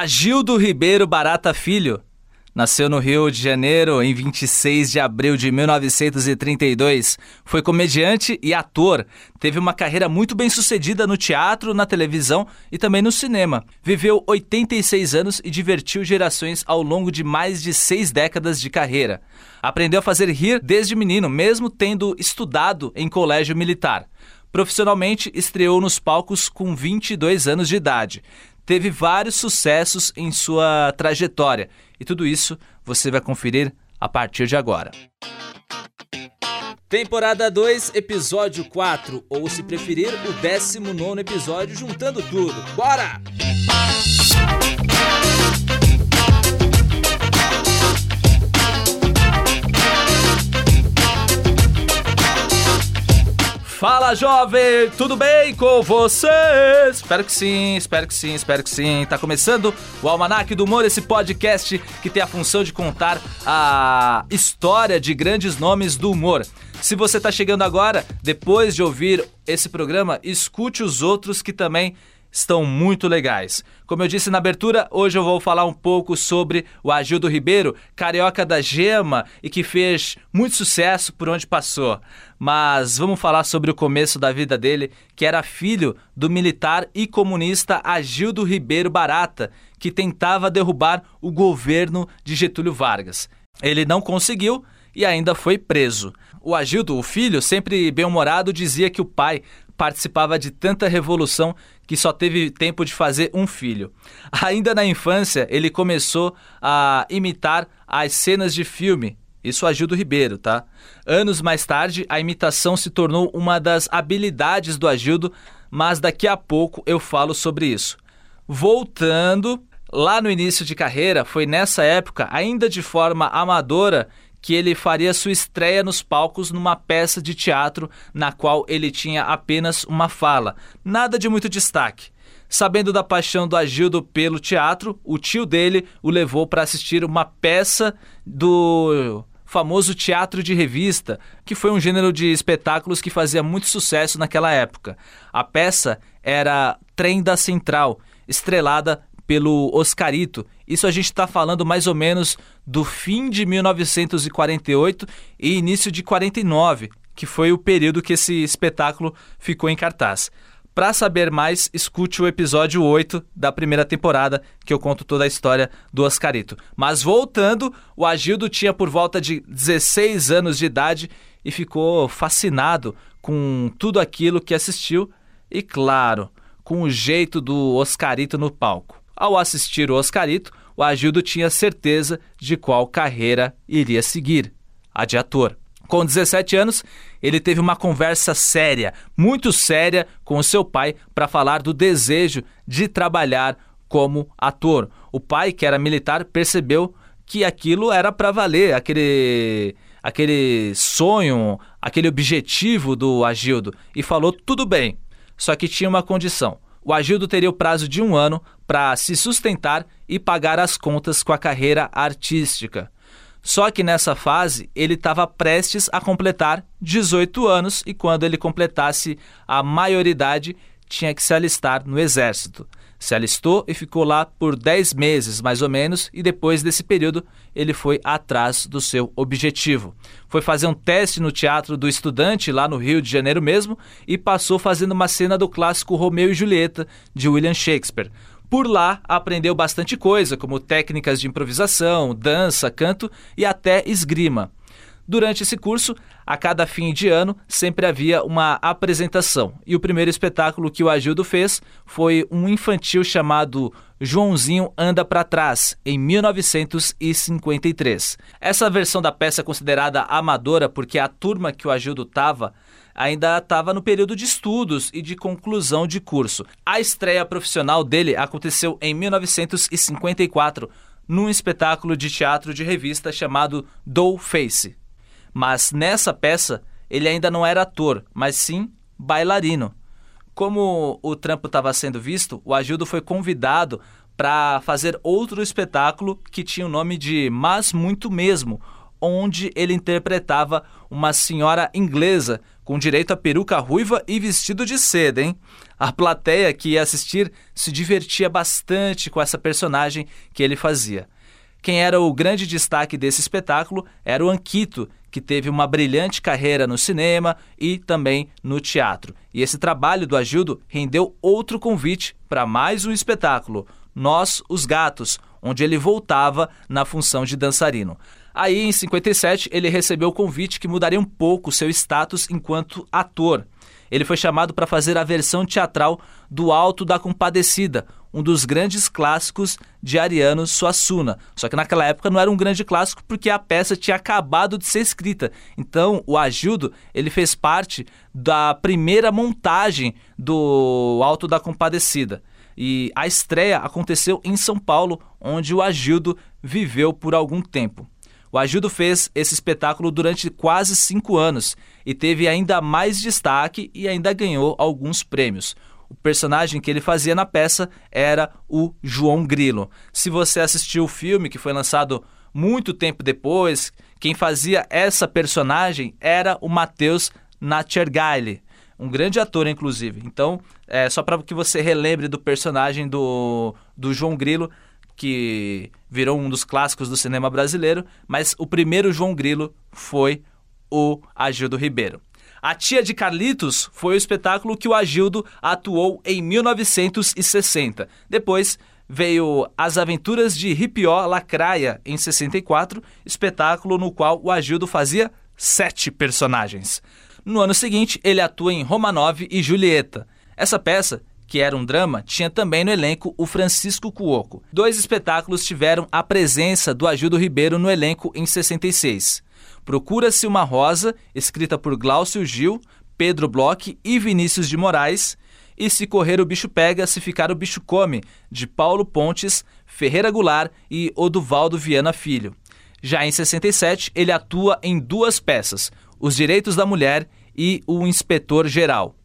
Agildo Ribeiro Barata Filho nasceu no Rio de Janeiro em 26 de abril de 1932. Foi comediante e ator. Teve uma carreira muito bem sucedida no teatro, na televisão e também no cinema. Viveu 86 anos e divertiu gerações ao longo de mais de seis décadas de carreira. Aprendeu a fazer rir desde menino, mesmo tendo estudado em colégio militar. Profissionalmente, estreou nos palcos com 22 anos de idade teve vários sucessos em sua trajetória. E tudo isso você vai conferir a partir de agora. Temporada 2, episódio 4, ou se preferir, o 19 episódio, juntando tudo. Bora! Fala jovem, tudo bem com vocês? Espero que sim, espero que sim, espero que sim. Tá começando o Almanac do Humor, esse podcast que tem a função de contar a história de grandes nomes do humor. Se você tá chegando agora, depois de ouvir esse programa, escute os outros que também estão muito legais. Como eu disse na abertura, hoje eu vou falar um pouco sobre o Agildo Ribeiro, carioca da gema e que fez muito sucesso por onde passou. Mas vamos falar sobre o começo da vida dele, que era filho do militar e comunista Agildo Ribeiro Barata, que tentava derrubar o governo de Getúlio Vargas. Ele não conseguiu e ainda foi preso. O Agildo, o filho, sempre bem-humorado, dizia que o pai participava de tanta revolução que só teve tempo de fazer um filho. Ainda na infância, ele começou a imitar as cenas de filme. Isso Agildo Ribeiro, tá? Anos mais tarde, a imitação se tornou uma das habilidades do Agildo, mas daqui a pouco eu falo sobre isso. Voltando, lá no início de carreira, foi nessa época, ainda de forma amadora, que ele faria sua estreia nos palcos numa peça de teatro na qual ele tinha apenas uma fala, nada de muito destaque. Sabendo da paixão do Agildo pelo teatro, o tio dele o levou para assistir uma peça do famoso teatro de revista, que foi um gênero de espetáculos que fazia muito sucesso naquela época. A peça era Trem da Central, estrelada pelo Oscarito. Isso a gente está falando mais ou menos do fim de 1948 e início de 49, que foi o período que esse espetáculo ficou em cartaz. Para saber mais, escute o episódio 8 da primeira temporada, que eu conto toda a história do Oscarito. Mas voltando, o Agildo tinha por volta de 16 anos de idade e ficou fascinado com tudo aquilo que assistiu e, claro, com o jeito do Oscarito no palco. Ao assistir o Oscarito, o Agildo tinha certeza de qual carreira iria seguir, a de ator. Com 17 anos, ele teve uma conversa séria, muito séria, com seu pai para falar do desejo de trabalhar como ator. O pai, que era militar, percebeu que aquilo era para valer, aquele aquele sonho, aquele objetivo do Agildo e falou tudo bem. Só que tinha uma condição o Agildo teria o prazo de um ano para se sustentar e pagar as contas com a carreira artística. Só que nessa fase ele estava prestes a completar 18 anos e quando ele completasse a maioridade tinha que se alistar no exército. Se alistou e ficou lá por 10 meses, mais ou menos, e depois desse período ele foi atrás do seu objetivo. Foi fazer um teste no Teatro do Estudante, lá no Rio de Janeiro mesmo, e passou fazendo uma cena do clássico Romeu e Julieta, de William Shakespeare. Por lá, aprendeu bastante coisa, como técnicas de improvisação, dança, canto e até esgrima. Durante esse curso, a cada fim de ano, sempre havia uma apresentação. E o primeiro espetáculo que o Agildo fez foi um infantil chamado Joãozinho Anda para Trás, em 1953. Essa versão da peça é considerada amadora porque a turma que o Agildo estava ainda estava no período de estudos e de conclusão de curso. A estreia profissional dele aconteceu em 1954, num espetáculo de teatro de revista chamado Doll Face. Mas nessa peça ele ainda não era ator, mas sim bailarino. Como o trampo estava sendo visto, o Agildo foi convidado para fazer outro espetáculo que tinha o nome de Mas Muito Mesmo, onde ele interpretava uma senhora inglesa com direito a peruca ruiva e vestido de seda, hein? A plateia que ia assistir se divertia bastante com essa personagem que ele fazia. Quem era o grande destaque desse espetáculo era o Anquito, que teve uma brilhante carreira no cinema e também no teatro. E esse trabalho do Agildo rendeu outro convite para mais um espetáculo, Nós, os Gatos, onde ele voltava na função de dançarino. Aí, em 57, ele recebeu o convite que mudaria um pouco seu status enquanto ator. Ele foi chamado para fazer a versão teatral do Alto da Compadecida, um dos grandes clássicos de Ariano Suassuna. Só que naquela época não era um grande clássico porque a peça tinha acabado de ser escrita. Então, o Agildo, ele fez parte da primeira montagem do Alto da Compadecida. E a estreia aconteceu em São Paulo, onde o Agildo viveu por algum tempo. O Agildo fez esse espetáculo durante quase cinco anos e teve ainda mais destaque e ainda ganhou alguns prêmios. O personagem que ele fazia na peça era o João Grilo. Se você assistiu o filme, que foi lançado muito tempo depois, quem fazia essa personagem era o Matheus Natchergaile, um grande ator, inclusive. Então, é só para que você relembre do personagem do, do João Grilo, que virou um dos clássicos do cinema brasileiro, mas o primeiro João Grilo foi o Agildo Ribeiro. A Tia de Carlitos foi o espetáculo que o Agildo atuou em 1960. Depois veio As Aventuras de Ripió Lacraia, em 64, espetáculo no qual o Agildo fazia sete personagens. No ano seguinte, ele atua em Romanov e Julieta. Essa peça que era um drama, tinha também no elenco o Francisco Cuoco. Dois espetáculos tiveram a presença do Agildo Ribeiro no elenco em 66. Procura-se uma Rosa, escrita por Glaucio Gil, Pedro Bloch e Vinícius de Moraes, e Se Correr o Bicho Pega, Se Ficar o Bicho Come, de Paulo Pontes, Ferreira Goulart e Oduvaldo Viana Filho. Já em 67, ele atua em duas peças, Os Direitos da Mulher e O Inspetor Geral.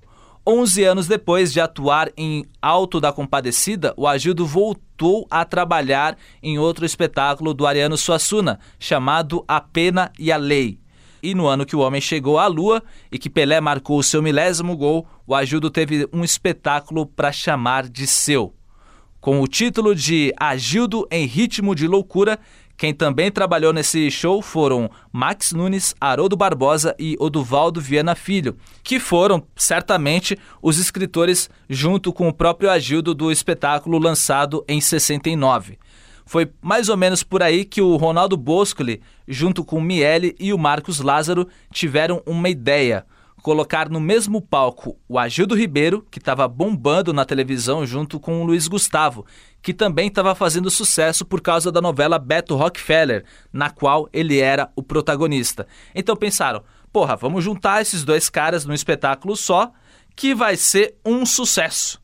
11 anos depois de atuar em Alto da Compadecida, o Agildo voltou a trabalhar em outro espetáculo do Ariano Suassuna, chamado A Pena e a Lei. E no ano que o homem chegou à Lua e que Pelé marcou o seu milésimo gol, o Agildo teve um espetáculo para chamar de seu. Com o título de Agildo em Ritmo de Loucura, quem também trabalhou nesse show foram Max Nunes, Haroldo Barbosa e Oduvaldo Viana Filho, que foram certamente os escritores junto com o próprio Agildo do espetáculo lançado em 69. Foi mais ou menos por aí que o Ronaldo Boscoli, junto com Miele e o Marcos Lázaro, tiveram uma ideia colocar no mesmo palco o Agildo Ribeiro, que estava bombando na televisão junto com o Luiz Gustavo, que também estava fazendo sucesso por causa da novela Beto Rockefeller, na qual ele era o protagonista. Então pensaram, porra, vamos juntar esses dois caras num espetáculo só, que vai ser um sucesso.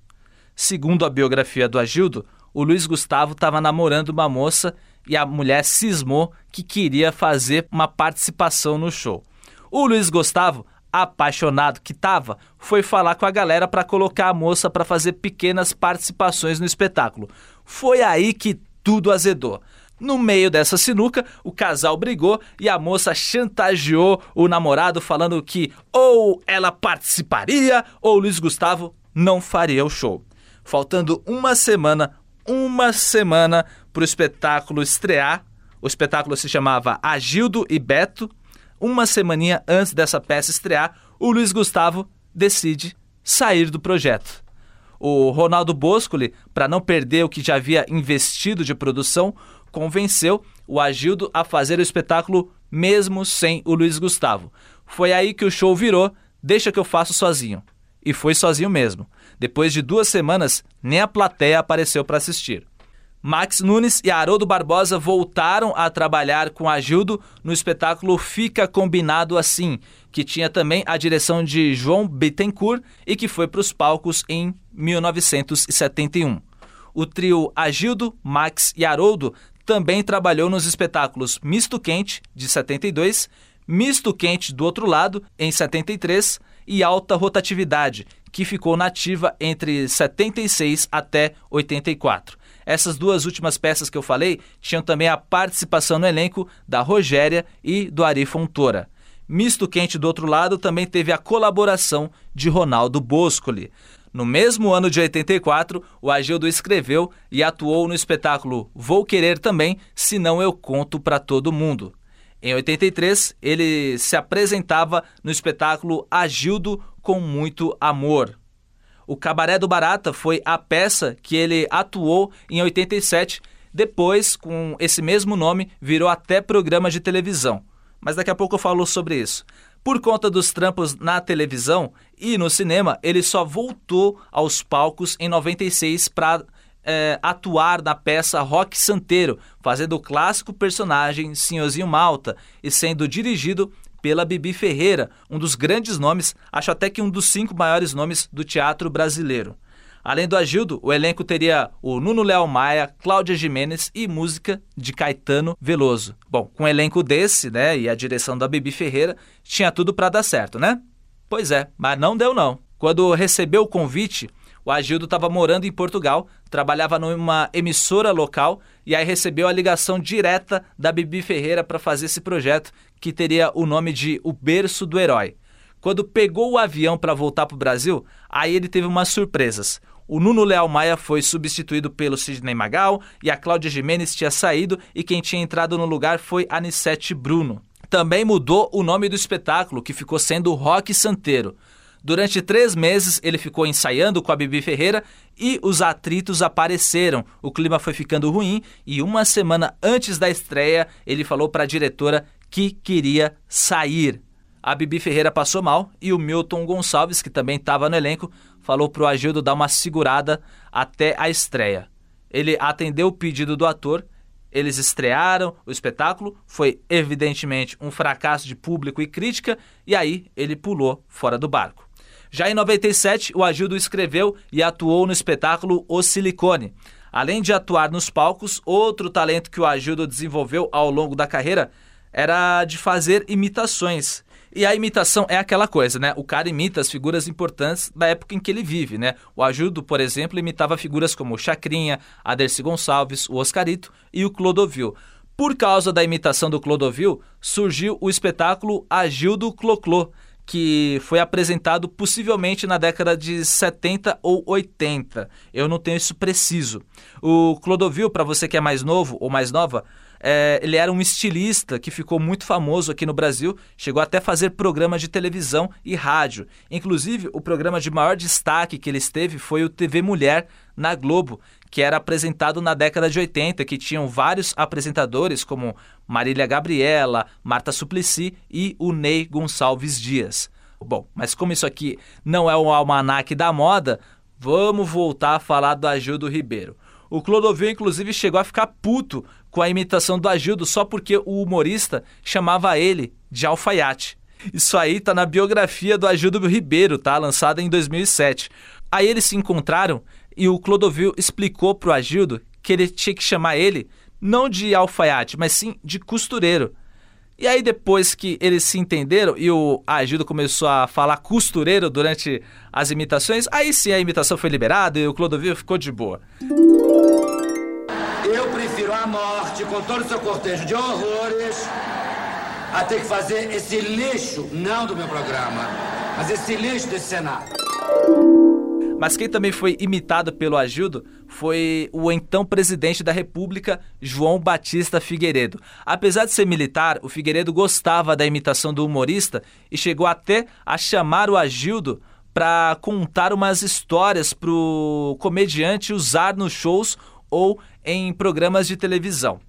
Segundo a biografia do Agildo, o Luiz Gustavo estava namorando uma moça e a mulher cismou que queria fazer uma participação no show. O Luiz Gustavo apaixonado que estava, foi falar com a galera para colocar a moça para fazer pequenas participações no espetáculo. Foi aí que tudo azedou. No meio dessa sinuca, o casal brigou e a moça chantageou o namorado falando que ou ela participaria ou Luiz Gustavo não faria o show. Faltando uma semana, uma semana para o espetáculo estrear, o espetáculo se chamava Agildo e Beto, uma semaninha antes dessa peça estrear, o Luiz Gustavo decide sair do projeto. O Ronaldo Boscoli, para não perder o que já havia investido de produção, convenceu o Agildo a fazer o espetáculo mesmo sem o Luiz Gustavo. Foi aí que o show virou Deixa que eu faço sozinho. E foi sozinho mesmo. Depois de duas semanas, nem a plateia apareceu para assistir. Max Nunes e Haroldo Barbosa voltaram a trabalhar com Agildo no espetáculo Fica Combinado Assim, que tinha também a direção de João Bittencourt e que foi para os palcos em 1971. O trio Agildo, Max e Haroldo também trabalhou nos espetáculos Misto Quente, de 72, Misto Quente do Outro Lado, em 73, e Alta Rotatividade, que ficou nativa entre 76 até 84. Essas duas últimas peças que eu falei tinham também a participação no elenco da Rogéria e do Ari Fontoura. Misto Quente do outro lado também teve a colaboração de Ronaldo Boscoli. No mesmo ano de 84, o Agildo escreveu e atuou no espetáculo Vou Querer Também, Se Não Eu Conto Pra Todo Mundo. Em 83, ele se apresentava no espetáculo Agildo com Muito Amor. O Cabaré do Barata foi a peça que ele atuou em 87. Depois, com esse mesmo nome, virou até programa de televisão. Mas daqui a pouco eu falo sobre isso. Por conta dos trampos na televisão e no cinema, ele só voltou aos palcos em 96 para é, atuar na peça Rock Santeiro, fazendo o clássico personagem Senhorzinho Malta e sendo dirigido pela Bibi Ferreira, um dos grandes nomes, acho até que um dos cinco maiores nomes do teatro brasileiro. Além do Agildo, o elenco teria o Nuno Léo Maia, Cláudia Jimenez e música de Caetano Veloso. Bom, com um elenco desse, né, e a direção da Bibi Ferreira, tinha tudo para dar certo, né? Pois é, mas não deu não. Quando recebeu o convite, o Agildo estava morando em Portugal, trabalhava numa emissora local e aí recebeu a ligação direta da Bibi Ferreira para fazer esse projeto que teria o nome de O Berço do Herói. Quando pegou o avião para voltar para o Brasil, aí ele teve umas surpresas. O Nuno Leal Maia foi substituído pelo Sidney Magal e a Cláudia Jimenez tinha saído e quem tinha entrado no lugar foi Anissete Bruno. Também mudou o nome do espetáculo, que ficou sendo Rock Santeiro. Durante três meses ele ficou ensaiando com a Bibi Ferreira e os atritos apareceram. O clima foi ficando ruim e uma semana antes da estreia ele falou para a diretora que queria sair. A Bibi Ferreira passou mal e o Milton Gonçalves, que também estava no elenco, falou para o Agildo dar uma segurada até a estreia. Ele atendeu o pedido do ator, eles estrearam o espetáculo, foi evidentemente um fracasso de público e crítica, e aí ele pulou fora do barco. Já em 97, o Agildo escreveu e atuou no espetáculo O Silicone. Além de atuar nos palcos, outro talento que o Agildo desenvolveu ao longo da carreira era de fazer imitações. E a imitação é aquela coisa, né? O cara imita as figuras importantes da época em que ele vive, né? O Ajudo, por exemplo, imitava figuras como o Chacrinha, a Dercy Gonçalves, o Oscarito e o Clodovil. Por causa da imitação do Clodovil, surgiu o espetáculo Agildo Cloclô, que foi apresentado possivelmente na década de 70 ou 80. Eu não tenho isso preciso. O Clodovil, para você que é mais novo ou mais nova, é, ele era um estilista que ficou muito famoso aqui no Brasil, chegou até a fazer programas de televisão e rádio. Inclusive, o programa de maior destaque que ele esteve foi o TV Mulher na Globo, que era apresentado na década de 80, que tinham vários apresentadores como Marília Gabriela, Marta Suplicy e o Ney Gonçalves Dias. Bom, mas como isso aqui não é um almanaque da moda, vamos voltar a falar do Agildo Ribeiro. O Clodovil, inclusive, chegou a ficar puto com a imitação do Agildo só porque o humorista chamava ele de alfaiate. Isso aí tá na biografia do Agildo Ribeiro, tá? Lançada em 2007. Aí eles se encontraram e o Clodovil explicou pro Agildo que ele tinha que chamar ele não de alfaiate, mas sim de costureiro. E aí depois que eles se entenderam e o Agildo começou a falar costureiro durante as imitações, aí sim a imitação foi liberada e o Clodovil ficou de boa. Eu prefiro a morte com todo o seu cortejo de horrores a ter que fazer esse lixo, não do meu programa, mas esse lixo desse Senado. Mas quem também foi imitado pelo Agildo foi o então presidente da República, João Batista Figueiredo. Apesar de ser militar, o Figueiredo gostava da imitação do humorista e chegou até a chamar o Agildo para contar umas histórias para o comediante usar nos shows ou em programas de televisão.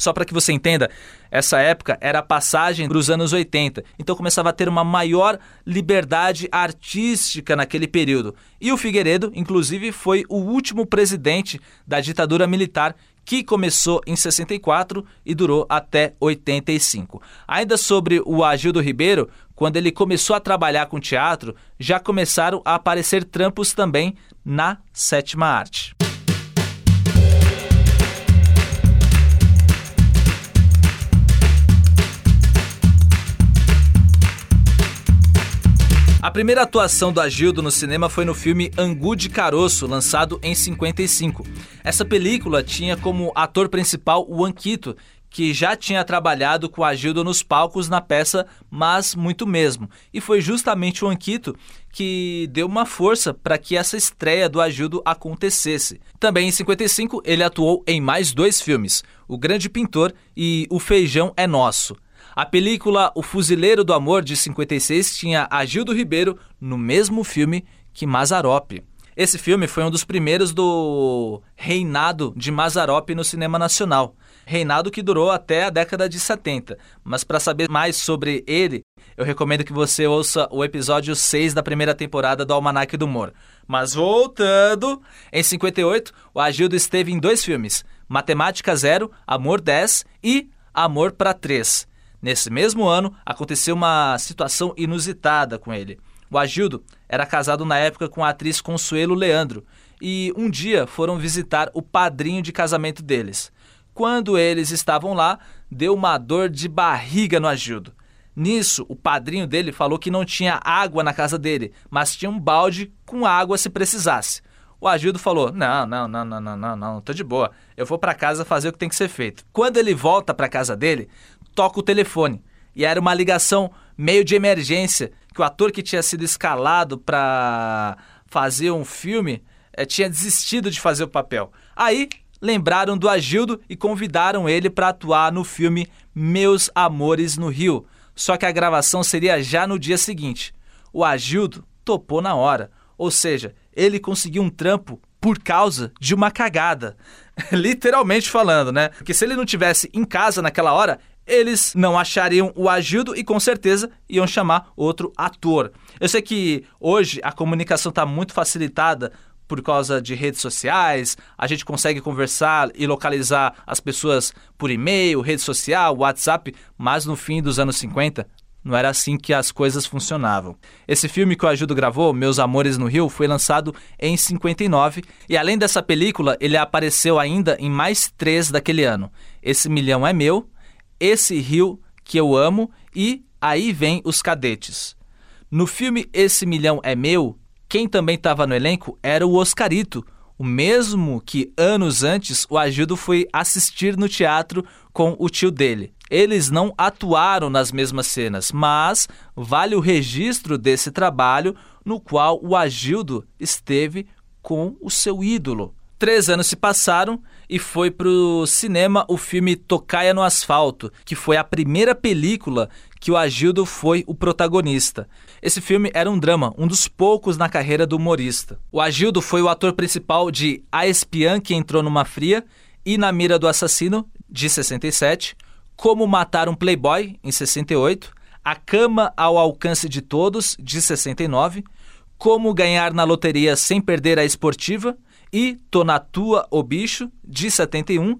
Só para que você entenda, essa época era a passagem para os anos 80, então começava a ter uma maior liberdade artística naquele período. E o Figueiredo, inclusive, foi o último presidente da ditadura militar que começou em 64 e durou até 85. Ainda sobre o Agildo Ribeiro, quando ele começou a trabalhar com teatro, já começaram a aparecer trampos também na sétima arte. A primeira atuação do Agildo no cinema foi no filme Angu de Caroço, lançado em 55. Essa película tinha como ator principal o Anquito, que já tinha trabalhado com Agildo nos palcos na peça Mas Muito Mesmo. E foi justamente o Anquito que deu uma força para que essa estreia do Agildo acontecesse. Também em 55 ele atuou em mais dois filmes, O Grande Pintor e O Feijão é Nosso. A película O Fuzileiro do Amor de 56 tinha Agildo Ribeiro no mesmo filme que Mazarope. Esse filme foi um dos primeiros do reinado de Mazarope no cinema nacional reinado que durou até a década de 70. Mas para saber mais sobre ele, eu recomendo que você ouça o episódio 6 da primeira temporada do Almanac do Humor. Mas voltando, em 58, o Agildo esteve em dois filmes: Matemática Zero, Amor 10 e Amor para 3. Nesse mesmo ano, aconteceu uma situação inusitada com ele. O Agildo era casado na época com a atriz Consuelo Leandro e um dia foram visitar o padrinho de casamento deles. Quando eles estavam lá, deu uma dor de barriga no Agildo. Nisso, o padrinho dele falou que não tinha água na casa dele, mas tinha um balde com água se precisasse. O Agildo falou: Não, não, não, não, não, não, não, tô de boa. Eu vou para casa fazer o que tem que ser feito. Quando ele volta para casa dele, toca o telefone. E era uma ligação meio de emergência, que o ator que tinha sido escalado para fazer um filme é, tinha desistido de fazer o papel. Aí lembraram do Agildo e convidaram ele para atuar no filme Meus Amores no Rio. Só que a gravação seria já no dia seguinte. O Agildo topou na hora, ou seja, ele conseguiu um trampo por causa de uma cagada. Literalmente falando, né? Porque se ele não tivesse em casa naquela hora, eles não achariam o Agildo e com certeza iam chamar outro ator. Eu sei que hoje a comunicação está muito facilitada por causa de redes sociais, a gente consegue conversar e localizar as pessoas por e-mail, rede social, WhatsApp, mas no fim dos anos 50 não era assim que as coisas funcionavam. Esse filme que o Ajudo gravou, Meus Amores no Rio, foi lançado em 59 e além dessa película, ele apareceu ainda em mais três daquele ano. Esse Milhão é Meu, Esse Rio que eu amo e Aí Vem os Cadetes. No filme Esse Milhão é Meu, quem também estava no elenco era o Oscarito, o mesmo que anos antes o Agildo foi assistir no teatro com o tio dele. Eles não atuaram nas mesmas cenas, mas vale o registro desse trabalho no qual o Agildo esteve com o seu ídolo. Três anos se passaram e foi para o cinema o filme Tocaia no Asfalto, que foi a primeira película que o Agildo foi o protagonista. Esse filme era um drama, um dos poucos na carreira do humorista. O Agildo foi o ator principal de A Espiã que Entrou numa Fria e Na Mira do Assassino, de 67, Como Matar um Playboy, em 68, A Cama ao Alcance de Todos, de 69, Como Ganhar na Loteria Sem Perder a Esportiva e Tô na Tua, o Bicho, de 71,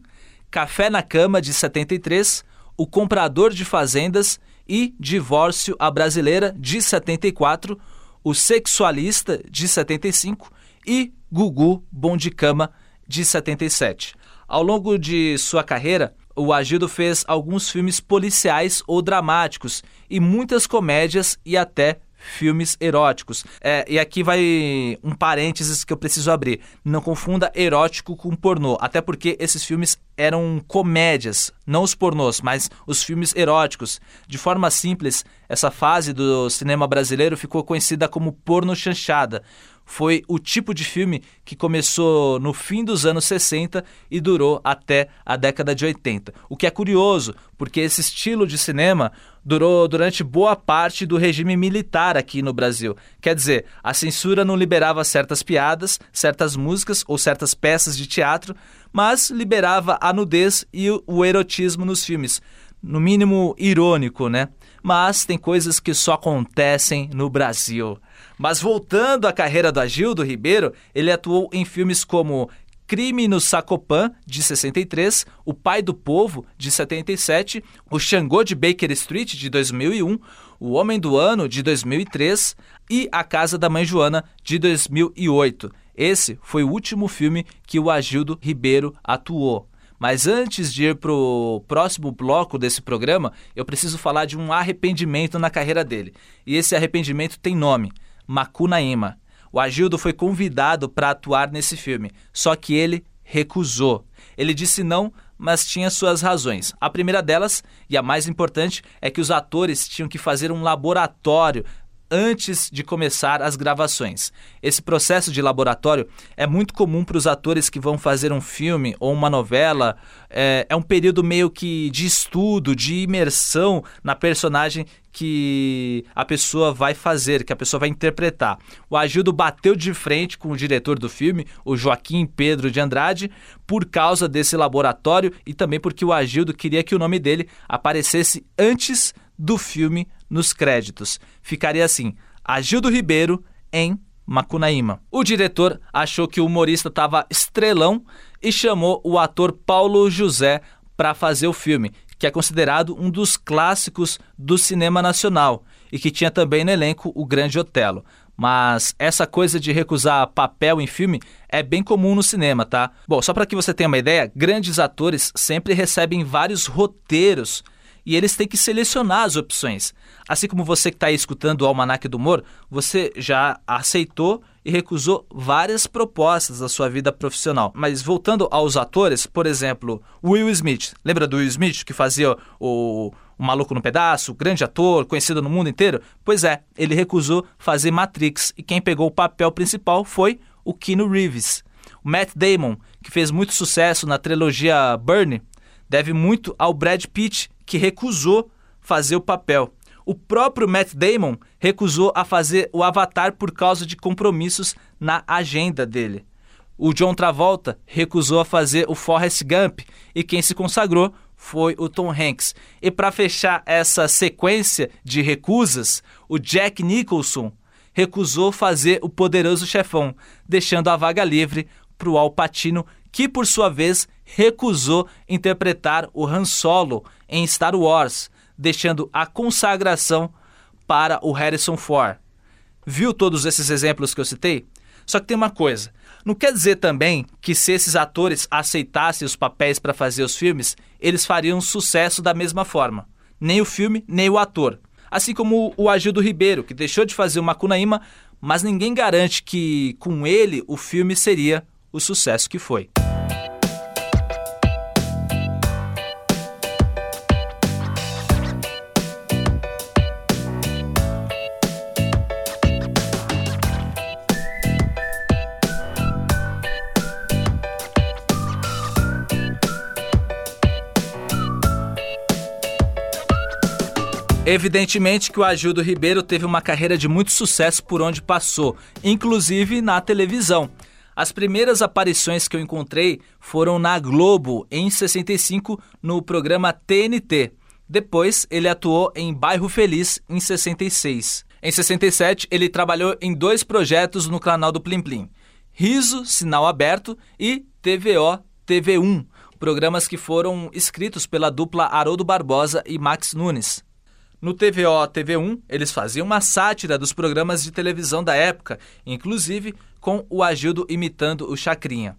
Café na Cama, de 73, O Comprador de Fazendas e Divórcio a Brasileira, de 74, O Sexualista, de 75 e Gugu Bom de Cama, de 77. Ao longo de sua carreira, o Agildo fez alguns filmes policiais ou dramáticos e muitas comédias e até filmes eróticos. É, e aqui vai um parênteses que eu preciso abrir. Não confunda erótico com pornô, até porque esses filmes eram comédias, não os pornôs, mas os filmes eróticos. De forma simples, essa fase do cinema brasileiro ficou conhecida como porno chanchada foi o tipo de filme que começou no fim dos anos 60 e durou até a década de 80. O que é curioso, porque esse estilo de cinema durou durante boa parte do regime militar aqui no Brasil. Quer dizer, a censura não liberava certas piadas, certas músicas ou certas peças de teatro, mas liberava a nudez e o erotismo nos filmes. No mínimo irônico, né? Mas tem coisas que só acontecem no Brasil. Mas voltando à carreira do Agildo Ribeiro, ele atuou em filmes como Crime no Sacopan, de 63, O Pai do Povo, de 77, O Xangô de Baker Street, de 2001, O Homem do Ano, de 2003 e A Casa da Mãe Joana, de 2008. Esse foi o último filme que o Agildo Ribeiro atuou. Mas antes de ir pro próximo bloco desse programa, eu preciso falar de um arrependimento na carreira dele. E esse arrependimento tem nome: Macunaíma. O Agildo foi convidado para atuar nesse filme, só que ele recusou. Ele disse não, mas tinha suas razões. A primeira delas, e a mais importante, é que os atores tinham que fazer um laboratório antes de começar as gravações. Esse processo de laboratório é muito comum para os atores que vão fazer um filme ou uma novela. É, é, um período meio que de estudo, de imersão na personagem que a pessoa vai fazer, que a pessoa vai interpretar. O Agildo bateu de frente com o diretor do filme, o Joaquim Pedro de Andrade, por causa desse laboratório e também porque o Agildo queria que o nome dele aparecesse antes do filme nos créditos. Ficaria assim: Agildo Ribeiro em Macunaíma. O diretor achou que o humorista estava estrelão e chamou o ator Paulo José para fazer o filme, que é considerado um dos clássicos do cinema nacional e que tinha também no elenco o Grande Otelo. Mas essa coisa de recusar papel em filme é bem comum no cinema, tá? Bom, só para que você tenha uma ideia, grandes atores sempre recebem vários roteiros e eles têm que selecionar as opções. Assim como você que está escutando o Almanac do Humor, você já aceitou e recusou várias propostas da sua vida profissional. Mas voltando aos atores, por exemplo, Will Smith. Lembra do Will Smith que fazia o, o Maluco no Pedaço, grande ator, conhecido no mundo inteiro? Pois é, ele recusou fazer Matrix e quem pegou o papel principal foi o Keanu Reeves. O Matt Damon, que fez muito sucesso na trilogia Burn, deve muito ao Brad Pitt, que recusou fazer o papel. O próprio Matt Damon recusou a fazer o Avatar por causa de compromissos na agenda dele. O John Travolta recusou a fazer o Forrest Gump e quem se consagrou foi o Tom Hanks. E para fechar essa sequência de recusas, o Jack Nicholson recusou fazer o Poderoso Chefão, deixando a vaga livre para o Al Pacino, que por sua vez recusou interpretar o Han Solo em Star Wars, deixando a consagração para o Harrison Ford. Viu todos esses exemplos que eu citei? Só que tem uma coisa: não quer dizer também que se esses atores aceitassem os papéis para fazer os filmes, eles fariam sucesso da mesma forma. Nem o filme, nem o ator. Assim como o Agildo Ribeiro, que deixou de fazer o Macunaíma, mas ninguém garante que com ele o filme seria o sucesso que foi. Evidentemente que o Agildo Ribeiro teve uma carreira de muito sucesso por onde passou, inclusive na televisão. As primeiras aparições que eu encontrei foram na Globo, em 65, no programa TNT. Depois, ele atuou em Bairro Feliz, em 66. Em 67, ele trabalhou em dois projetos no canal do Plim Plim: Riso, Sinal Aberto e TVO TV1, programas que foram escritos pela dupla Haroldo Barbosa e Max Nunes. No TVO TV1, eles faziam uma sátira dos programas de televisão da época, inclusive com o Agildo imitando o Chacrinha.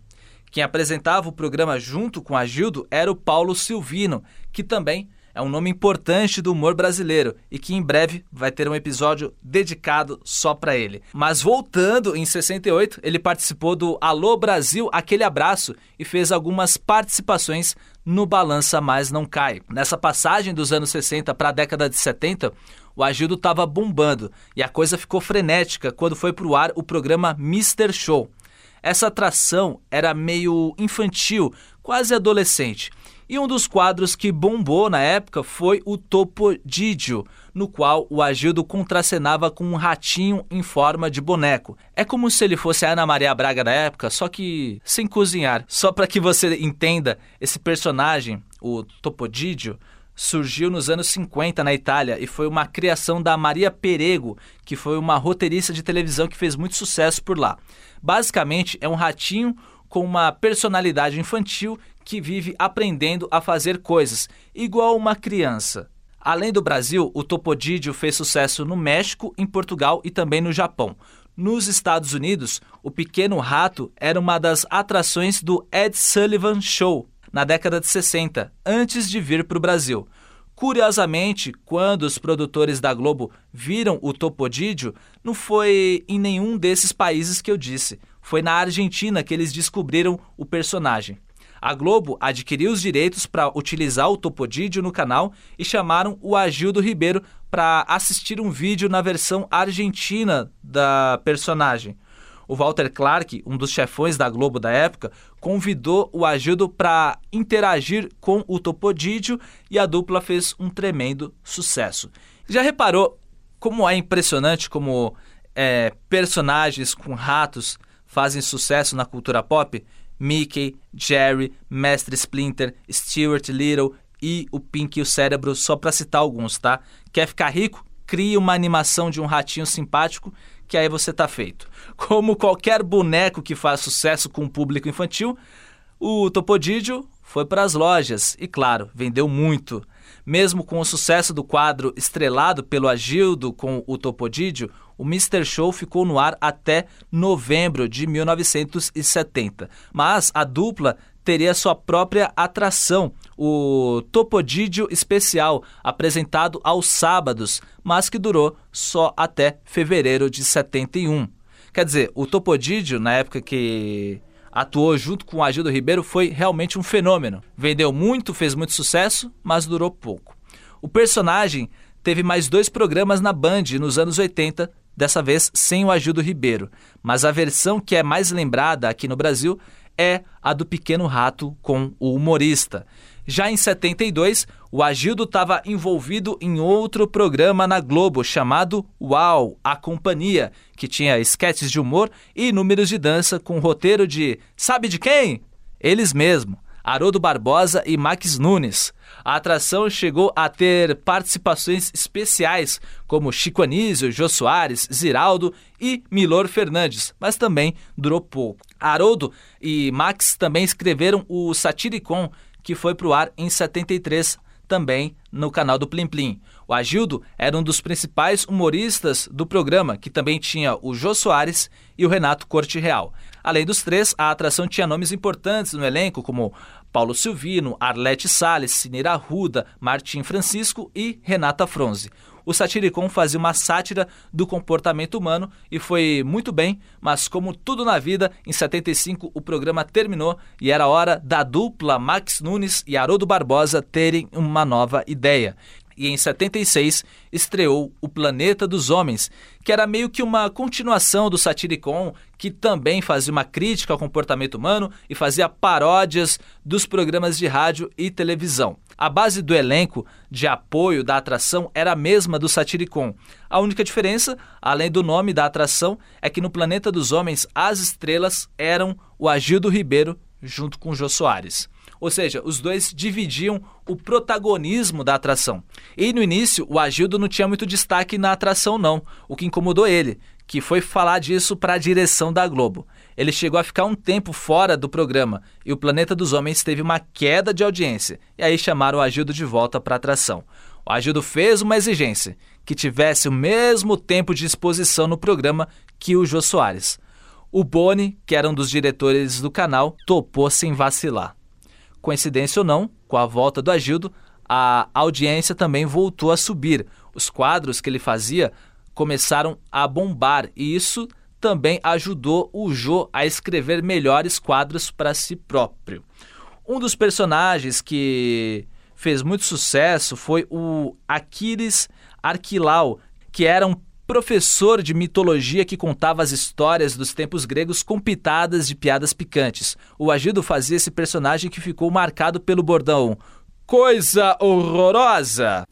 Quem apresentava o programa junto com Agildo era o Paulo Silvino, que também é um nome importante do humor brasileiro e que em breve vai ter um episódio dedicado só para ele. Mas voltando, em 68, ele participou do Alô Brasil, aquele abraço e fez algumas participações no Balança Mais Não Cai. Nessa passagem dos anos 60 para a década de 70, o Agildo estava bombando e a coisa ficou frenética quando foi para o ar o programa Mr. Show. Essa atração era meio infantil, quase adolescente. E um dos quadros que bombou na época foi o Topodídio, no qual o Agildo contracenava com um ratinho em forma de boneco. É como se ele fosse a Ana Maria Braga da época, só que sem cozinhar. Só para que você entenda, esse personagem, o Topodídio, surgiu nos anos 50 na Itália e foi uma criação da Maria Perego, que foi uma roteirista de televisão que fez muito sucesso por lá. Basicamente, é um ratinho com uma personalidade infantil que vive aprendendo a fazer coisas, igual uma criança. Além do Brasil, o Topodídio fez sucesso no México, em Portugal e também no Japão. Nos Estados Unidos, o Pequeno Rato era uma das atrações do Ed Sullivan Show. Na década de 60, antes de vir para o Brasil. Curiosamente, quando os produtores da Globo viram o Topodídio, não foi em nenhum desses países que eu disse. Foi na Argentina que eles descobriram o personagem. A Globo adquiriu os direitos para utilizar o Topodídio no canal e chamaram o Agildo Ribeiro para assistir um vídeo na versão argentina da personagem. O Walter Clark, um dos chefões da Globo da época, convidou o Agildo para interagir com o Topodídio e a dupla fez um tremendo sucesso. Já reparou como é impressionante como é, personagens com ratos fazem sucesso na cultura pop? Mickey, Jerry, Mestre Splinter, Stuart Little e o Pink e o Cérebro, só para citar alguns, tá? Quer ficar rico? Crie uma animação de um ratinho simpático que aí você tá feito. Como qualquer boneco que faz sucesso com o público infantil, o Topodídio foi para as lojas e, claro, vendeu muito. Mesmo com o sucesso do quadro estrelado pelo Agildo com o Topodídio, o Mr. Show ficou no ar até novembro de 1970. Mas a dupla teria sua própria atração, o Topodídio Especial, apresentado aos sábados, mas que durou só até fevereiro de 71. Quer dizer, o Topodídio, na época que atuou junto com o Agildo Ribeiro, foi realmente um fenômeno. Vendeu muito, fez muito sucesso, mas durou pouco. O personagem teve mais dois programas na Band nos anos 80, dessa vez sem o Agildo Ribeiro, mas a versão que é mais lembrada aqui no Brasil é a do Pequeno Rato com o humorista. Já em 72, o Agildo estava envolvido em outro programa na Globo chamado Uau, a Companhia, que tinha esquetes de humor e números de dança com roteiro de sabe de quem? Eles mesmo, Haroldo Barbosa e Max Nunes. A atração chegou a ter participações especiais como Chico Anísio, Jô Soares, Ziraldo e Milor Fernandes, mas também durou pouco. Haroldo e Max também escreveram o Satiricon, que foi para o ar em 73, também no canal do Plim Plim. O Agildo era um dos principais humoristas do programa, que também tinha o Jô Soares e o Renato Corte Real. Além dos três, a atração tinha nomes importantes no elenco, como Paulo Silvino, Arlete Salles, Cineira Ruda, Martim Francisco e Renata Fronze. O Satiricon fazia uma sátira do comportamento humano e foi muito bem, mas como tudo na vida, em 75 o programa terminou e era hora da dupla Max Nunes e Haroldo Barbosa terem uma nova ideia e em 76 estreou O Planeta dos Homens, que era meio que uma continuação do Satiricon, que também fazia uma crítica ao comportamento humano e fazia paródias dos programas de rádio e televisão. A base do elenco de apoio da atração era a mesma do Satiricon. A única diferença, além do nome da atração, é que no Planeta dos Homens as estrelas eram o Agildo Ribeiro junto com o Jô Soares. Ou seja, os dois dividiam o protagonismo da atração. E no início, o Agildo não tinha muito destaque na atração, não, o que incomodou ele, que foi falar disso para a direção da Globo. Ele chegou a ficar um tempo fora do programa e o Planeta dos Homens teve uma queda de audiência. E aí chamaram o Agildo de volta para a atração. O Agildo fez uma exigência, que tivesse o mesmo tempo de exposição no programa que o Jô Soares. O Boni, que era um dos diretores do canal, topou sem vacilar. Coincidência ou não, com a volta do Agildo, a audiência também voltou a subir. Os quadros que ele fazia começaram a bombar e isso também ajudou o Jô a escrever melhores quadros para si próprio. Um dos personagens que fez muito sucesso foi o Aquiles Arquilau, que era um professor de mitologia que contava as histórias dos tempos gregos com pitadas de piadas picantes. O Agildo fazia esse personagem que ficou marcado pelo bordão Coisa horrorosa!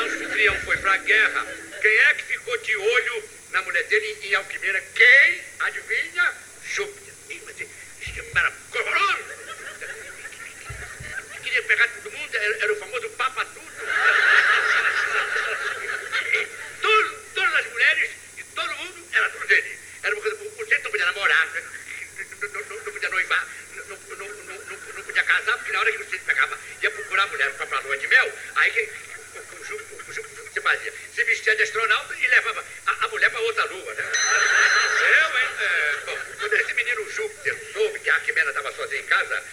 Anfitrião foi pra guerra, quem é que ficou de olho na mulher dele em Alquimena? Quem? Adivinha? Júpiter. Era horroroso! Queria pegar todo mundo, era o famoso Papa Tudo. todas as mulheres e todo mundo era tudo dele. Era uma coisa, o gente não podia namorar, não, não, não podia noivar, não, não, podia casar, porque na hora que você pegava, ia procurar a mulher para a lua de mel, aí que, o, Júpiter, o, você fazia? Se vestia de astronauta e levava a, a mulher para outra lua, né? Eu, hein? É, bom, quando esse menino Júpiter soube que a Arquimena estava sozinha em casa,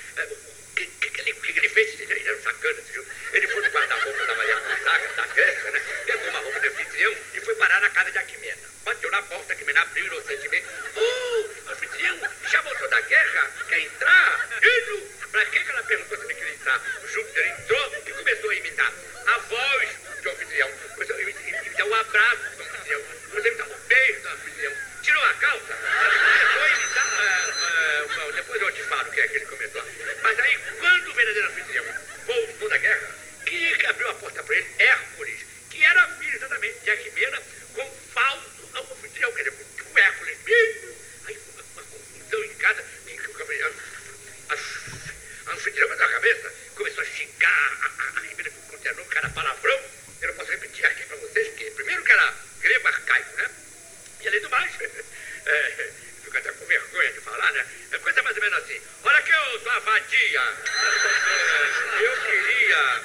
que, que, que, ele, que, que ele fez? Ele era um sacana, viu? Ele foi no guarda-roupa da Maria Gonzaga, da Grécia, né? Pegou uma roupa de anfitrião e foi parar na casa de Aquimena. Bateu na porta, Aquimena abriu inocentemente. Oh, anfitrião, já voltou da guerra? Quer entrar? Indo! Pra que ela perguntou se ele queria entrar? O Júpiter entrou e começou a imitar a voz do anfitrião. Começou a imitar o abraço do anfitrião. Começou a imitar o beijo do anfitrião. Tirou a calça, começou a imitar... Uh, uh, depois eu te falo o que é que ele começou. Mas aí, quando o verdadeiro anfitrião voltou da guerra, quem é que abriu a porta para ele? Hércules, que era filho exatamente de Aquimena, com falso ao anfitrião. Quer dizer, o Hércules mesmo. Aí uma, uma confusão em casa. Que, que, que, a, a anfitriã da cabeça começou a xingar a, a, a Ribeira conternou que era palavrão. Eu não posso repetir aqui para vocês, porque primeiro que era grego arcaico, né? E além do mais, é, fico até com vergonha de falar, né? É coisa mais ou menos assim. Olha que eu sou a vadia. Eu queria,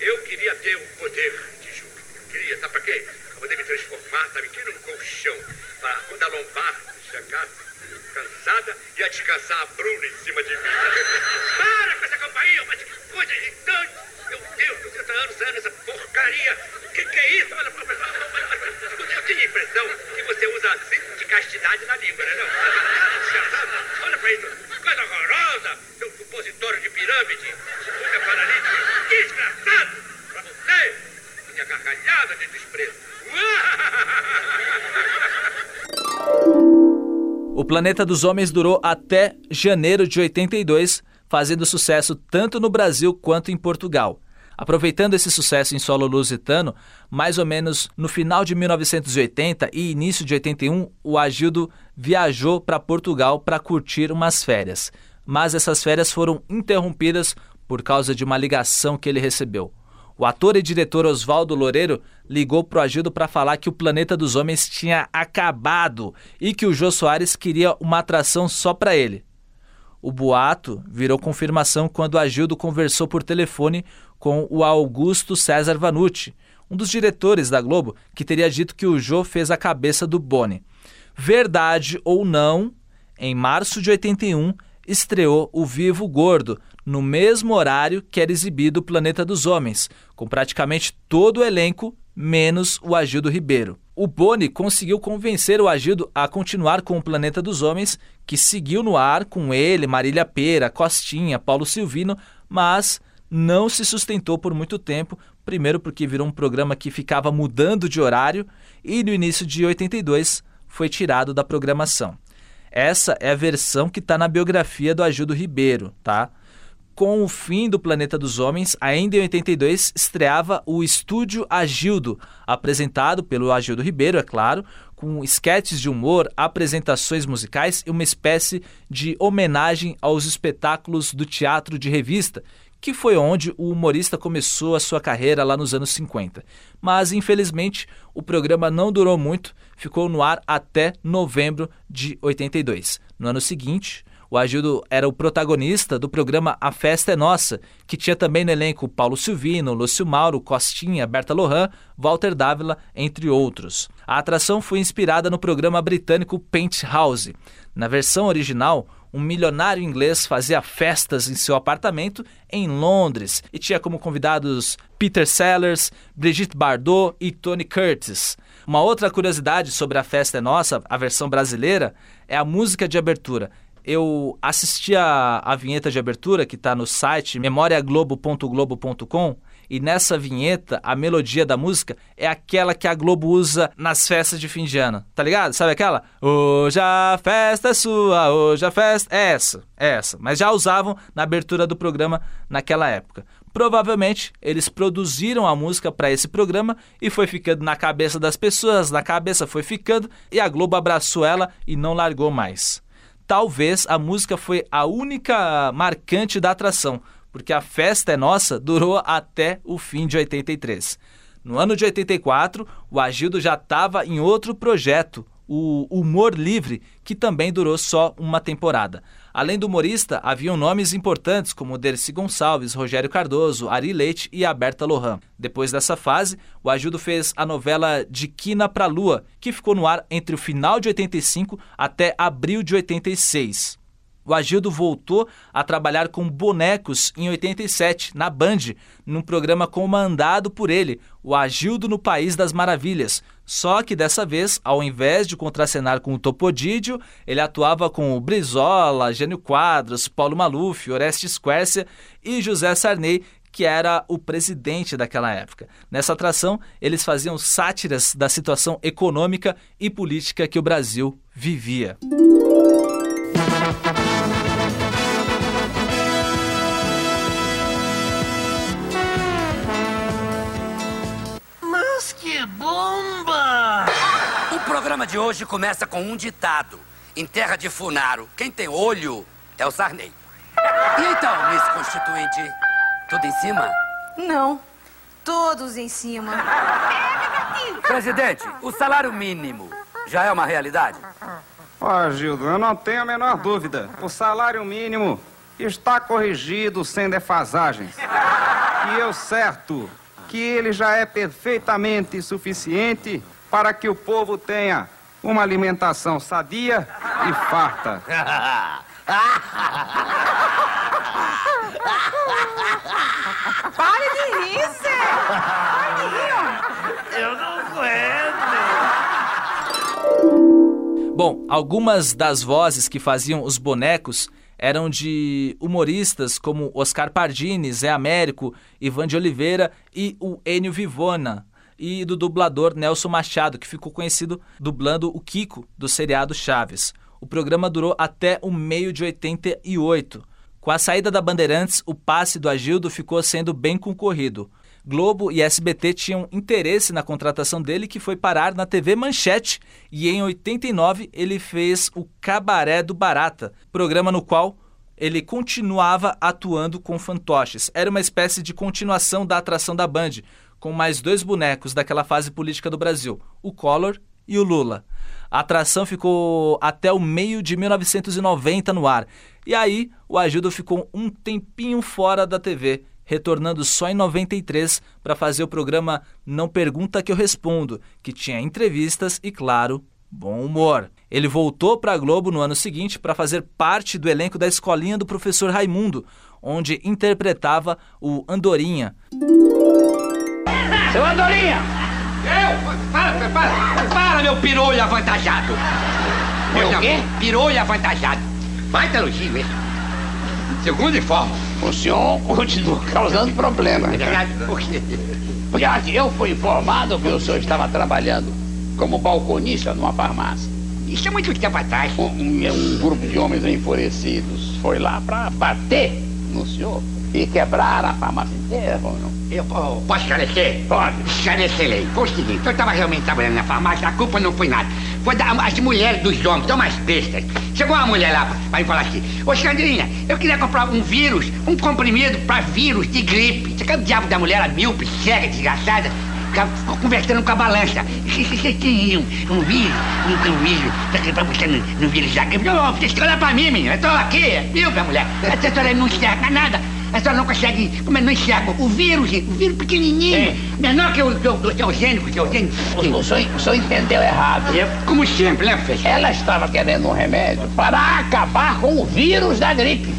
eu queria ter o poder de Júpiter. Eu queria, sabe para quê? Pra poder me transformar, sabe, que num colchão. Para quando a lombar chegasse cansada, ia descansar a Bruna em cima de mim. Para com essa campainha, mas que coisa irritante. Meu Deus, 200 anos, anos, essa porcaria. O que, que é isso? Olha, eu tinha a impressão que você usa assim de castidade na língua, né? Não? Olha pra isso. Coisa horrorosa. Seu supositório de pirâmide. Fuga paralítico. Desgraçado. Pra você. Minha gargalhada de desprezo. O Planeta dos Homens durou até janeiro de 82, fazendo sucesso tanto no Brasil quanto em Portugal. Aproveitando esse sucesso em solo lusitano, mais ou menos no final de 1980 e início de 81, o Agildo viajou para Portugal para curtir umas férias. Mas essas férias foram interrompidas por causa de uma ligação que ele recebeu. O ator e diretor Oswaldo Loureiro ligou pro Agildo para falar que o Planeta dos Homens tinha acabado e que o Jô Soares queria uma atração só para ele. O boato virou confirmação quando Agildo conversou por telefone com o Augusto César Vanucci, um dos diretores da Globo, que teria dito que o Jô fez a cabeça do Boni. Verdade ou não, em março de 81 estreou o Vivo Gordo, no mesmo horário que era exibido o Planeta dos Homens, com praticamente todo o elenco, menos o Agildo Ribeiro. O Boni conseguiu convencer o Agildo a continuar com o Planeta dos Homens, que seguiu no ar com ele, Marília Pera, Costinha, Paulo Silvino, mas não se sustentou por muito tempo, primeiro porque virou um programa que ficava mudando de horário e no início de 82 foi tirado da programação. Essa é a versão que está na biografia do Agildo Ribeiro, tá? Com o fim do Planeta dos Homens, ainda em 82, estreava o Estúdio Agildo, apresentado pelo Agildo Ribeiro, é claro, com esquetes de humor, apresentações musicais e uma espécie de homenagem aos espetáculos do teatro de revista, que foi onde o humorista começou a sua carreira lá nos anos 50. Mas, infelizmente, o programa não durou muito, ficou no ar até novembro de 82. No ano seguinte, o Agildo era o protagonista do programa A Festa é Nossa, que tinha também no elenco Paulo Silvino, Lúcio Mauro, Costinha, Berta Lohan, Walter Dávila, entre outros. A atração foi inspirada no programa britânico Penthouse. Na versão original, um milionário inglês fazia festas em seu apartamento em Londres e tinha como convidados Peter Sellers, Brigitte Bardot e Tony Curtis. Uma outra curiosidade sobre a festa é nossa, a versão brasileira, é a música de abertura. Eu assisti a, a vinheta de abertura que está no site memoriaglobo.globo.com e nessa vinheta, a melodia da música é aquela que a Globo usa nas festas de fim de ano. Tá ligado? Sabe aquela? Hoje a festa é sua, hoje a festa. É essa, é essa. Mas já usavam na abertura do programa naquela época. Provavelmente eles produziram a música para esse programa e foi ficando na cabeça das pessoas, na cabeça foi ficando e a Globo abraçou ela e não largou mais. Talvez a música foi a única marcante da atração, porque a festa é nossa durou até o fim de 83. No ano de 84, o Agildo já estava em outro projeto, o Humor Livre, que também durou só uma temporada. Além do humorista, haviam nomes importantes como Dercy Gonçalves, Rogério Cardoso, Ari Leite e Aberta Lohan. Depois dessa fase, o Agildo fez a novela De Quina pra Lua, que ficou no ar entre o final de 85 até abril de 86. O Agildo voltou a trabalhar com bonecos em 87, na Band, num programa comandado por ele, o Agildo no País das Maravilhas. Só que dessa vez, ao invés de contracenar com o Topodídio, ele atuava com o Brizola, Gênio Quadros, Paulo Maluf, Orestes Quercia e José Sarney, que era o presidente daquela época. Nessa atração, eles faziam sátiras da situação econômica e política que o Brasil vivia. Mas que bomba! O programa de hoje começa com um ditado. Em terra de Funaro, quem tem olho é o Sarney. E então, Miss Constituinte, tudo em cima? Não, todos em cima. Presidente, o salário mínimo já é uma realidade? Ó, Gildo, eu não tenho a menor dúvida. O salário mínimo está corrigido sem defasagens. E eu certo que ele já é perfeitamente suficiente para que o povo tenha uma alimentação sadia e farta. Pare de rir, Zé! Pare de rir, ó. Eu não aguento! Bom, algumas das vozes que faziam os bonecos eram de humoristas como Oscar Pardini, Zé Américo, Ivan de Oliveira e o Enio Vivona, e do dublador Nelson Machado, que ficou conhecido dublando o Kiko do seriado Chaves. O programa durou até o meio de 88. Com a saída da Bandeirantes, o passe do Agildo ficou sendo bem concorrido. Globo e SBT tinham interesse na contratação dele, que foi parar na TV Manchete, e em 89 ele fez o Cabaré do Barata, programa no qual ele continuava atuando com fantoches. Era uma espécie de continuação da atração da Band, com mais dois bonecos daquela fase política do Brasil, o Collor e o Lula. A atração ficou até o meio de 1990 no ar. E aí, o Agildo ficou um tempinho fora da TV, retornando só em 93 para fazer o programa Não Pergunta Que Eu Respondo, que tinha entrevistas e, claro, bom humor. Ele voltou para a Globo no ano seguinte para fazer parte do elenco da Escolinha do Professor Raimundo, onde interpretava o Andorinha. Seu Andorinha! Eu? Para, para, para, meu pirolho avantajado! Meu quê? Pirolho avantajado. Vai, elogio esse. Segundo informe. O senhor continua causando problema. É verdade? Por quê? Porque aqui eu fui informado que o senhor estava trabalhando como balconista numa farmácia. Isso é muito tempo atrás. Um, um- grupo de homens enfurecidos foi lá para bater no senhor e quebrar a farmácia inteira, ou não? Eu po- posso esclarecer? Pode. Esclarecer, lei. Foi o seguinte, eu estava realmente trabalhando na farmácia, a culpa não foi nada. Foi da, as mulheres dos homens, são mais bestas. Chegou uma mulher lá pra me falar assim, ô Xandrinha, eu queria comprar um vírus, um comprimido pra vírus de gripe. Você quer o diabo da mulher, a míope, cega, desgraçada? Ficou conversando com a balança. Você tem um, um vírus, um, um vírus, pra, pra você no, no vírus da gripe. Não, você tem que olhar pra mim, menina. Eu tô aqui, é míope, a mulher. A senhora não enxerga nada. A senhora não consegue, como é, não enxerga o vírus, gente, o vírus pequenininho, É. menor que o, que o, que o gênio, que o gênio. O, o, senhor, o senhor entendeu errado. Como sempre, né, Fecha? Ela estava querendo um remédio para acabar com o vírus da gripe.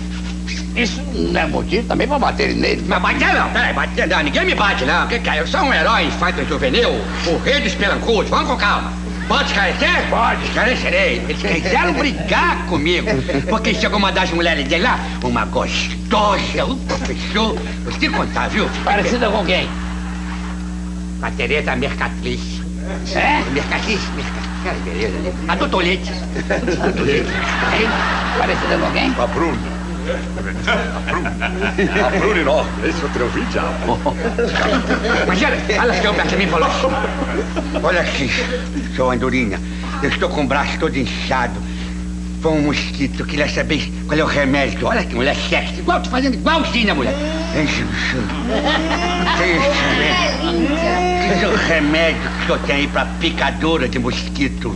Isso não é motivo também para bater nele. Mas bater não, peraí, bater não, ninguém me bate não. Que que é? Eu sou um herói infanto juvenil, o rei dos pelancudos, vamos com calma. Pode esclarecer? Pode. Esclarecerei. Eles quiseram brigar comigo, porque chegou uma das mulheres dele lá, uma gostosa, o professor, vou te contar, viu? Parecida com quem? A Tereza Mercatriz. É? Mercatriz? Mercatriz. Cara, beleza? A Totolete. Totolete. Parecida com quem? Bruna. A Bruna. A Bruna enorme. Esse eu tenho ouvido já. Mas olha, olha que o Beto me falou. Olha aqui, seu Andorinha, eu estou com o braço todo inchado. Foi um mosquito, queria saber qual é o remédio. Olha que mulher sexy, igual, tô fazendo igualzinho a mulher. Tem esse remédio. Esse é o remédio que o senhor tem aí pra picadura de mosquito.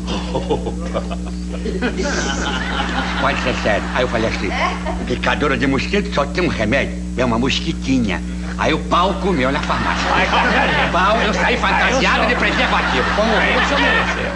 Pode ser sério. Aí eu falei assim, picadura de mosquito só tem um remédio, é uma mosquitinha. Aí o pau comeu na farmácia. O pau, eu saí fantasiado de preservativo. Aí o senhor mereceu.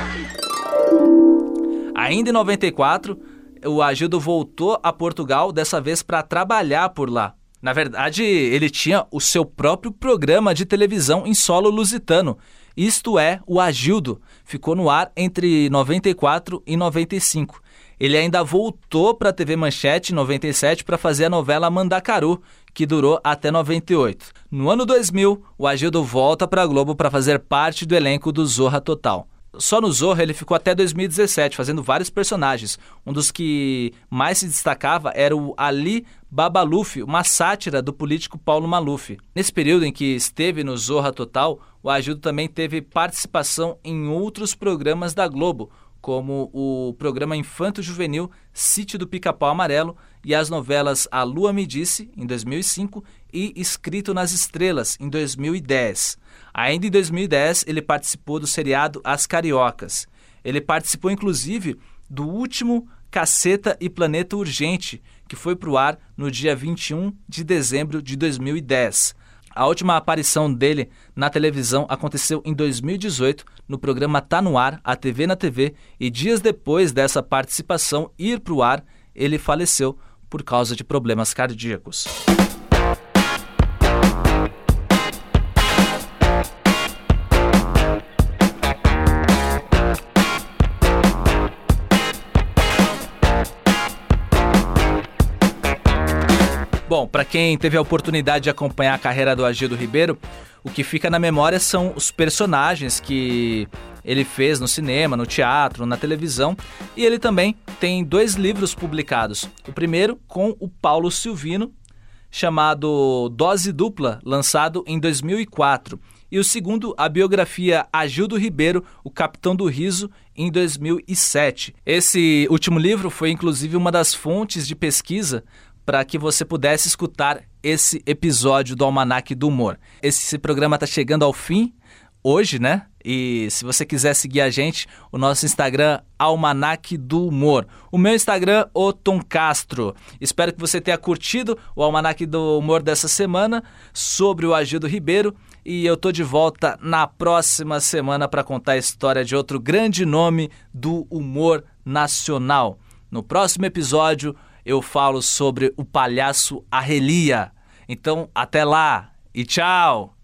Ainda em 94, o Agildo voltou a Portugal, dessa vez para trabalhar por lá. Na verdade, ele tinha o seu próprio programa de televisão em solo lusitano. Isto é, o Agildo. Ficou no ar entre 94 e 95. Ele ainda voltou para a TV Manchete em 97 para fazer a novela Mandacaru, que durou até 98. No ano 2000, o Agildo volta para a Globo para fazer parte do elenco do Zorra Total. Só no Zorra ele ficou até 2017, fazendo vários personagens. Um dos que mais se destacava era o Ali Babaluf, uma sátira do político Paulo Maluf. Nesse período em que esteve no Zorra Total, o Agildo também teve participação em outros programas da Globo, como o programa infanto-juvenil Sítio do Pica-Pau Amarelo e as novelas A Lua Me Disse, em 2005, e Escrito nas Estrelas, em 2010. Ainda em 2010, ele participou do seriado As Cariocas. Ele participou, inclusive, do último Caceta e Planeta Urgente, que foi para o ar no dia 21 de dezembro de 2010. A última aparição dele na televisão aconteceu em 2018 no programa Tá no Ar, a TV na TV, e dias depois dessa participação ir para o ar, ele faleceu por causa de problemas cardíacos. Bom, para quem teve a oportunidade de acompanhar a carreira do Agildo Ribeiro, o que fica na memória são os personagens que ele fez no cinema, no teatro, na televisão, e ele também tem dois livros publicados. O primeiro com o Paulo Silvino, chamado Dose Dupla, lançado em 2004, e o segundo, a biografia Agildo Ribeiro, o Capitão do Riso, em 2007. Esse último livro foi inclusive uma das fontes de pesquisa para que você pudesse escutar esse episódio do Almanac do Humor. Esse programa está chegando ao fim hoje, né? E se você quiser seguir a gente, o nosso Instagram Almanac do Humor. O meu Instagram, o Tom Castro. Espero que você tenha curtido o Almanac do Humor dessa semana sobre o Agildo Ribeiro. E eu tô de volta na próxima semana para contar a história de outro grande nome do humor nacional. No próximo episódio, eu falo sobre o palhaço Arrelia. Então, até lá e tchau!